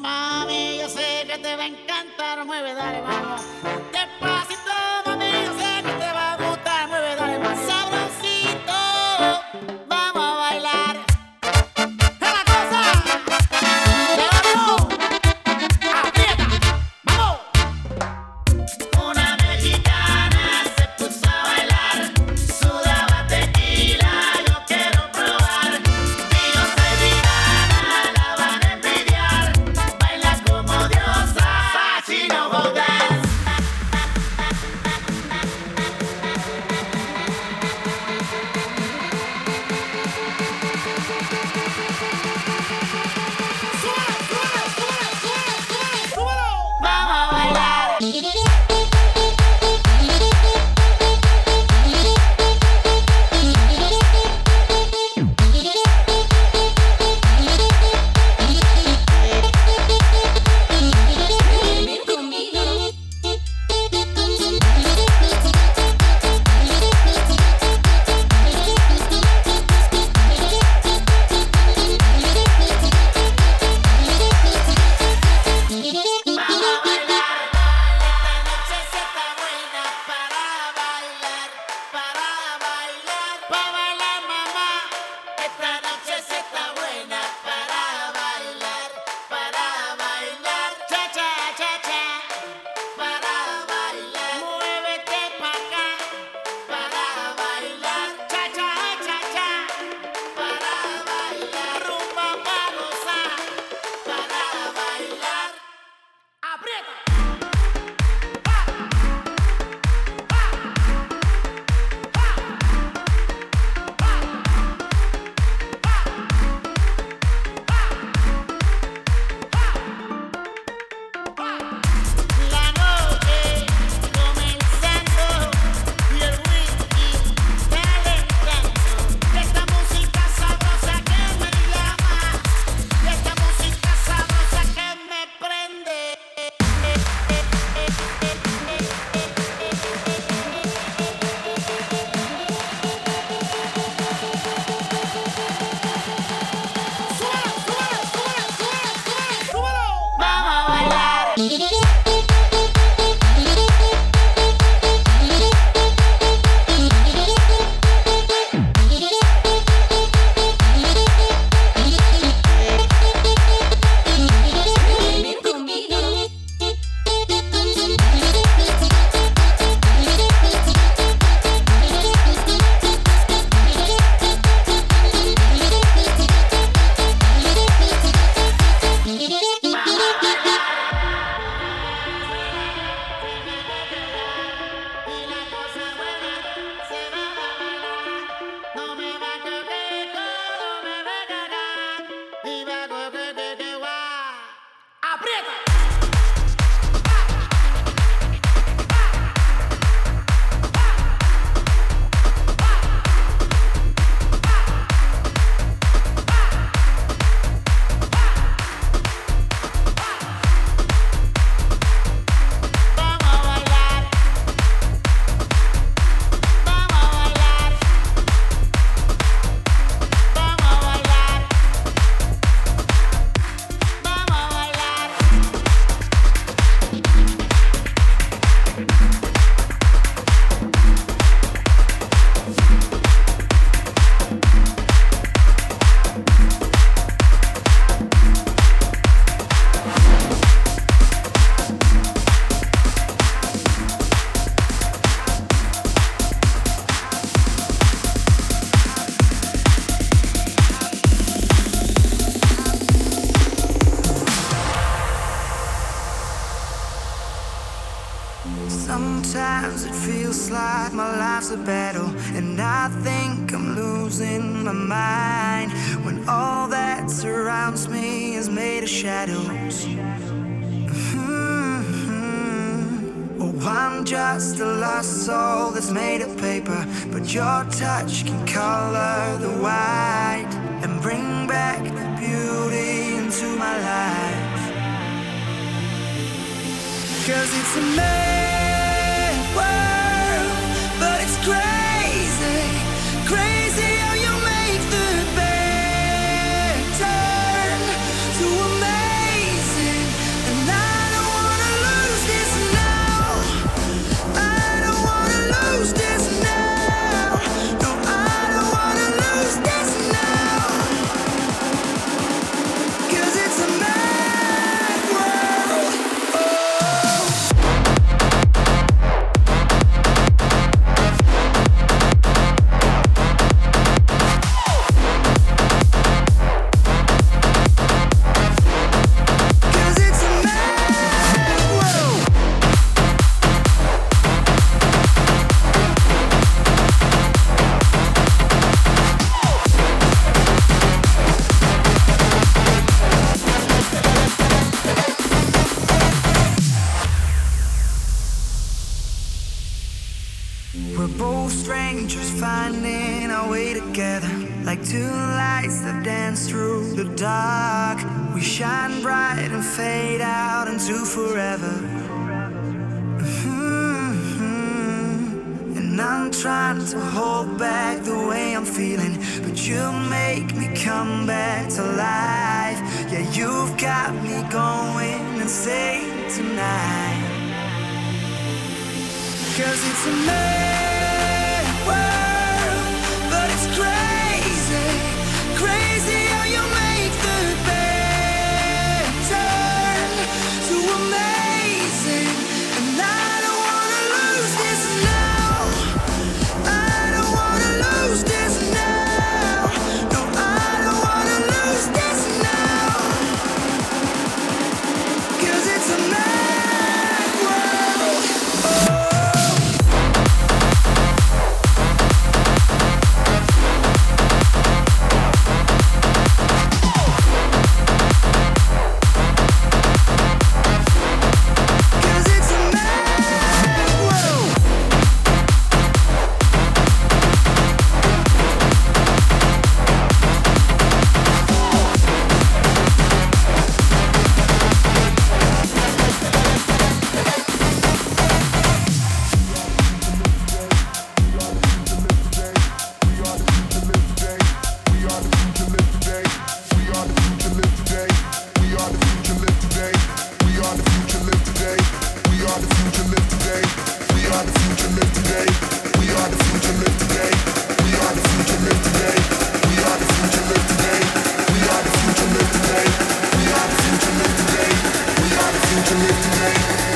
Mami, yo sé que te va a encantar. Mueve, dale, vamos. like two lights that dance through the dark. We shine bright and fade out into forever. Mm-hmm. And I'm trying to hold back the way I'm feeling, but you make me come back to life. Yeah, you've got me going insane tonight. Cause it's amazing.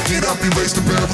Get up and erase the bad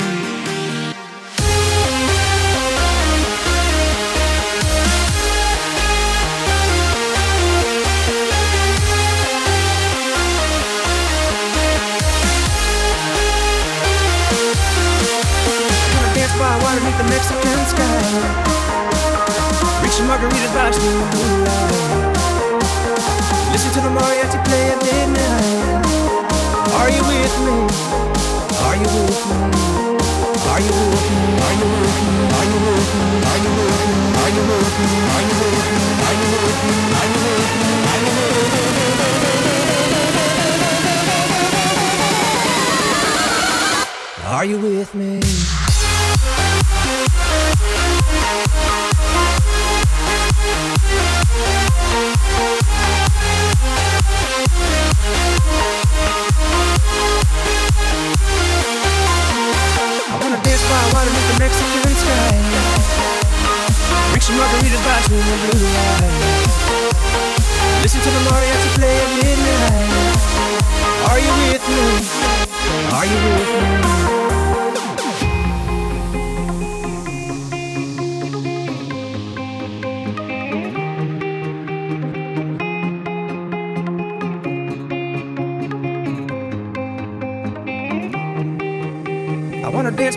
Mexican sky. Reaching margaritas by the moonlight. Listen to the mariachi play at midnight. Are you with me? Are you with me? Are you with me? Are you with me? Are you with me? Are you with me? Are you with me? Are you with me? Are you with me? Are you with me? Are you with me? Are you with me? Are you with me?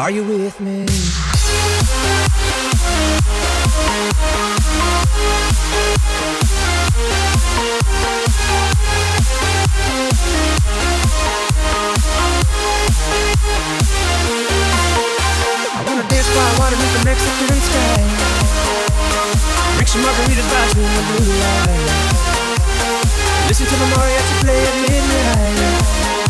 Are you with me? You with me? Are you with me? Mexican sky. Drink some margaritas by the blue light. Listen to the mariachi play at midnight.